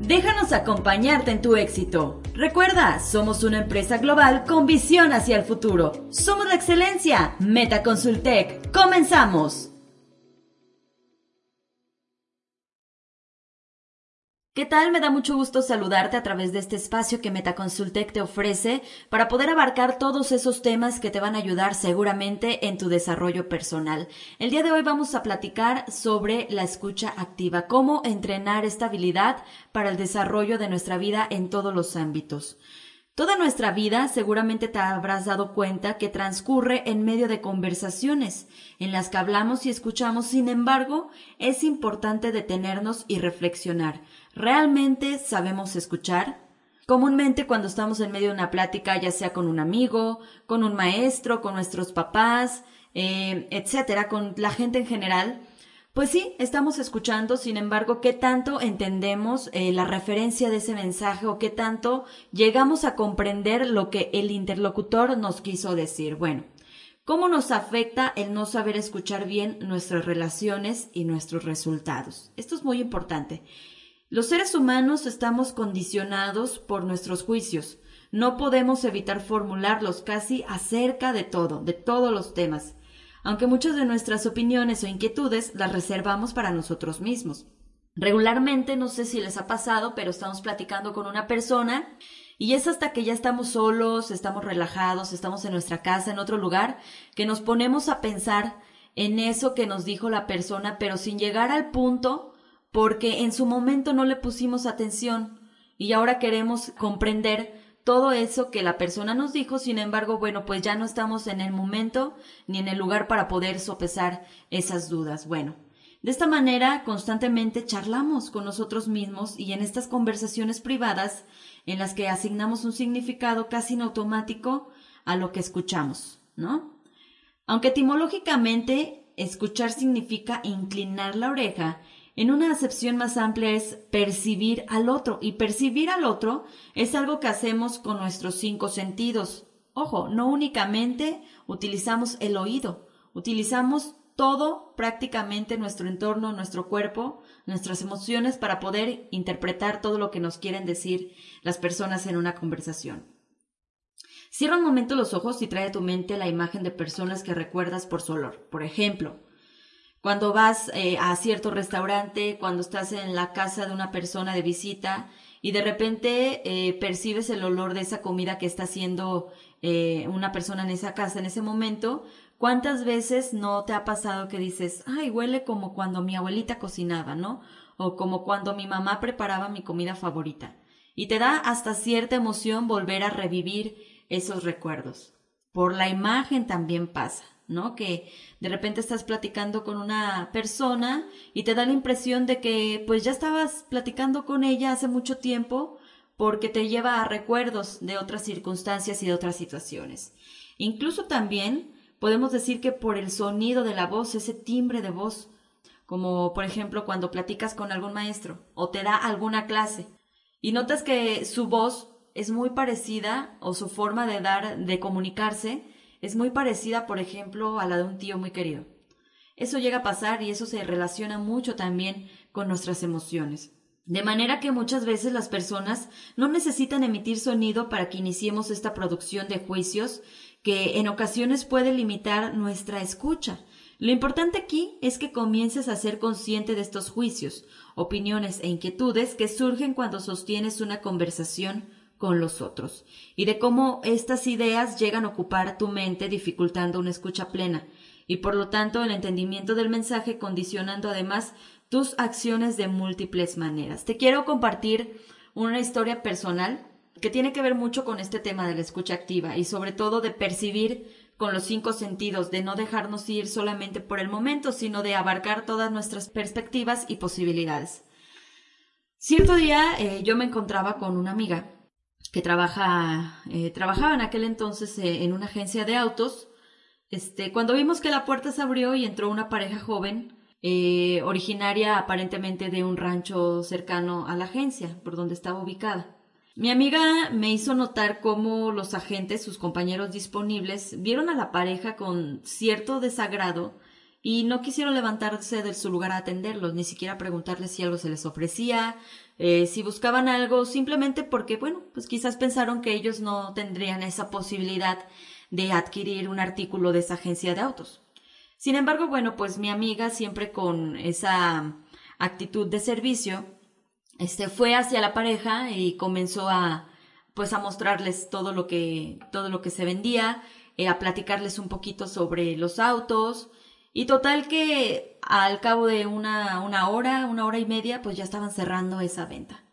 Déjanos acompañarte en tu éxito. Recuerda, somos una empresa global con visión hacia el futuro. Somos la excelencia. Metaconsultec. Comenzamos. ¿Qué tal? Me da mucho gusto saludarte a través de este espacio que Metaconsultec te ofrece para poder abarcar todos esos temas que te van a ayudar seguramente en tu desarrollo personal. El día de hoy vamos a platicar sobre la escucha activa, cómo entrenar esta habilidad para el desarrollo de nuestra vida en todos los ámbitos. Toda nuestra vida seguramente te habrás dado cuenta que transcurre en medio de conversaciones en las que hablamos y escuchamos, sin embargo, es importante detenernos y reflexionar. ¿Realmente sabemos escuchar? Comúnmente cuando estamos en medio de una plática, ya sea con un amigo, con un maestro, con nuestros papás, eh, etcétera, con la gente en general, pues sí, estamos escuchando, sin embargo, ¿qué tanto entendemos eh, la referencia de ese mensaje o qué tanto llegamos a comprender lo que el interlocutor nos quiso decir? Bueno, ¿cómo nos afecta el no saber escuchar bien nuestras relaciones y nuestros resultados? Esto es muy importante. Los seres humanos estamos condicionados por nuestros juicios. No podemos evitar formularlos casi acerca de todo, de todos los temas aunque muchas de nuestras opiniones o inquietudes las reservamos para nosotros mismos. Regularmente, no sé si les ha pasado, pero estamos platicando con una persona y es hasta que ya estamos solos, estamos relajados, estamos en nuestra casa, en otro lugar, que nos ponemos a pensar en eso que nos dijo la persona, pero sin llegar al punto porque en su momento no le pusimos atención y ahora queremos comprender todo eso que la persona nos dijo, sin embargo, bueno, pues ya no estamos en el momento ni en el lugar para poder sopesar esas dudas. Bueno, de esta manera constantemente charlamos con nosotros mismos y en estas conversaciones privadas en las que asignamos un significado casi en automático a lo que escuchamos, ¿no? Aunque etimológicamente escuchar significa inclinar la oreja, en una acepción más amplia es percibir al otro y percibir al otro es algo que hacemos con nuestros cinco sentidos. Ojo, no únicamente utilizamos el oído, utilizamos todo prácticamente nuestro entorno, nuestro cuerpo, nuestras emociones para poder interpretar todo lo que nos quieren decir las personas en una conversación. Cierra un momento los ojos y trae a tu mente la imagen de personas que recuerdas por su olor. Por ejemplo, cuando vas eh, a cierto restaurante, cuando estás en la casa de una persona de visita y de repente eh, percibes el olor de esa comida que está haciendo eh, una persona en esa casa en ese momento, ¿cuántas veces no te ha pasado que dices, ay, huele como cuando mi abuelita cocinaba, ¿no? O como cuando mi mamá preparaba mi comida favorita. Y te da hasta cierta emoción volver a revivir esos recuerdos. Por la imagen también pasa. ¿No? Que de repente estás platicando con una persona y te da la impresión de que pues ya estabas platicando con ella hace mucho tiempo porque te lleva a recuerdos de otras circunstancias y de otras situaciones. Incluso también podemos decir que por el sonido de la voz, ese timbre de voz, como por ejemplo cuando platicas con algún maestro o te da alguna clase y notas que su voz es muy parecida o su forma de dar, de comunicarse, es muy parecida, por ejemplo, a la de un tío muy querido. Eso llega a pasar y eso se relaciona mucho también con nuestras emociones. De manera que muchas veces las personas no necesitan emitir sonido para que iniciemos esta producción de juicios que en ocasiones puede limitar nuestra escucha. Lo importante aquí es que comiences a ser consciente de estos juicios, opiniones e inquietudes que surgen cuando sostienes una conversación con los otros y de cómo estas ideas llegan a ocupar tu mente dificultando una escucha plena y por lo tanto el entendimiento del mensaje condicionando además tus acciones de múltiples maneras. Te quiero compartir una historia personal que tiene que ver mucho con este tema de la escucha activa y sobre todo de percibir con los cinco sentidos, de no dejarnos ir solamente por el momento, sino de abarcar todas nuestras perspectivas y posibilidades. Cierto día eh, yo me encontraba con una amiga que trabaja, eh, trabajaba en aquel entonces eh, en una agencia de autos, este, cuando vimos que la puerta se abrió y entró una pareja joven, eh, originaria aparentemente de un rancho cercano a la agencia, por donde estaba ubicada. Mi amiga me hizo notar cómo los agentes, sus compañeros disponibles, vieron a la pareja con cierto desagrado y no quisieron levantarse de su lugar a atenderlos, ni siquiera preguntarles si algo se les ofrecía, eh, si buscaban algo, simplemente porque, bueno, pues quizás pensaron que ellos no tendrían esa posibilidad de adquirir un artículo de esa agencia de autos. Sin embargo, bueno, pues mi amiga siempre con esa actitud de servicio, este fue hacia la pareja y comenzó a pues a mostrarles todo lo que todo lo que se vendía, eh, a platicarles un poquito sobre los autos, y total que al cabo de una, una hora, una hora y media, pues ya estaban cerrando esa venta.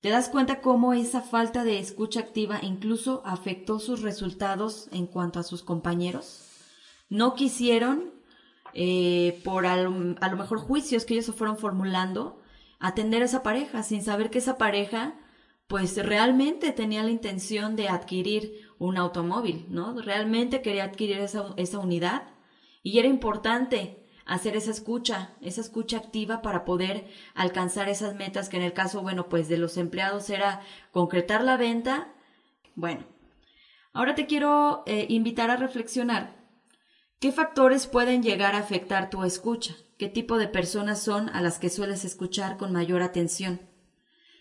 ¿Te das cuenta cómo esa falta de escucha activa incluso afectó sus resultados en cuanto a sus compañeros? No quisieron, eh, por a lo, mejor juicios que ellos se fueron formulando, atender a esa pareja sin saber que esa pareja pues realmente tenía la intención de adquirir un automóvil, ¿no? Realmente quería adquirir esa, esa unidad y era importante hacer esa escucha, esa escucha activa para poder alcanzar esas metas que en el caso, bueno, pues de los empleados era concretar la venta. Bueno, ahora te quiero eh, invitar a reflexionar qué factores pueden llegar a afectar tu escucha, qué tipo de personas son a las que sueles escuchar con mayor atención.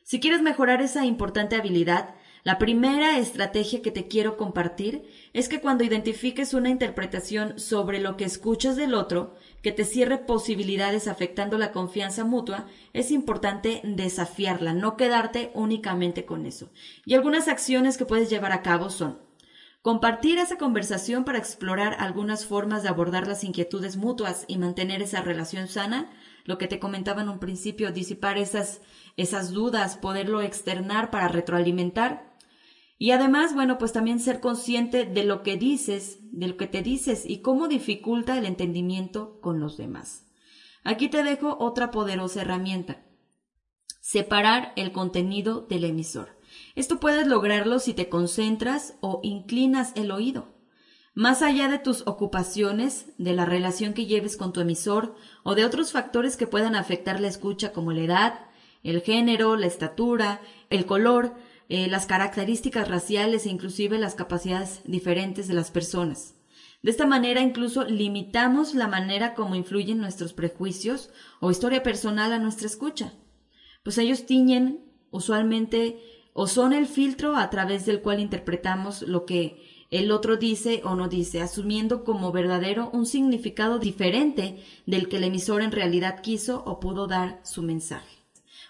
Si quieres mejorar esa importante habilidad, la primera estrategia que te quiero compartir es que cuando identifiques una interpretación sobre lo que escuchas del otro que te cierre posibilidades afectando la confianza mutua, es importante desafiarla, no quedarte únicamente con eso. Y algunas acciones que puedes llevar a cabo son compartir esa conversación para explorar algunas formas de abordar las inquietudes mutuas y mantener esa relación sana, lo que te comentaba en un principio, disipar esas, esas dudas, poderlo externar para retroalimentar y además, bueno, pues también ser consciente de lo que dices, de lo que te dices y cómo dificulta el entendimiento con los demás. Aquí te dejo otra poderosa herramienta. Separar el contenido del emisor. Esto puedes lograrlo si te concentras o inclinas el oído. Más allá de tus ocupaciones, de la relación que lleves con tu emisor o de otros factores que puedan afectar la escucha como la edad, el género, la estatura, el color, eh, las características raciales e inclusive las capacidades diferentes de las personas. De esta manera incluso limitamos la manera como influyen nuestros prejuicios o historia personal a nuestra escucha, pues ellos tiñen usualmente o son el filtro a través del cual interpretamos lo que el otro dice o no dice, asumiendo como verdadero un significado diferente del que el emisor en realidad quiso o pudo dar su mensaje.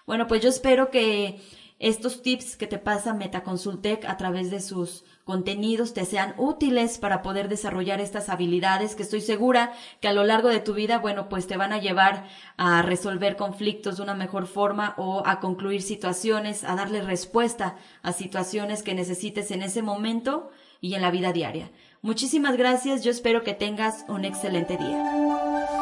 Bueno, pues yo espero que estos tips que te pasa Metaconsultec a través de sus contenidos te sean útiles para poder desarrollar estas habilidades que estoy segura que a lo largo de tu vida, bueno, pues te van a llevar a resolver conflictos de una mejor forma o a concluir situaciones, a darle respuesta a situaciones que necesites en ese momento y en la vida diaria. Muchísimas gracias, yo espero que tengas un excelente día.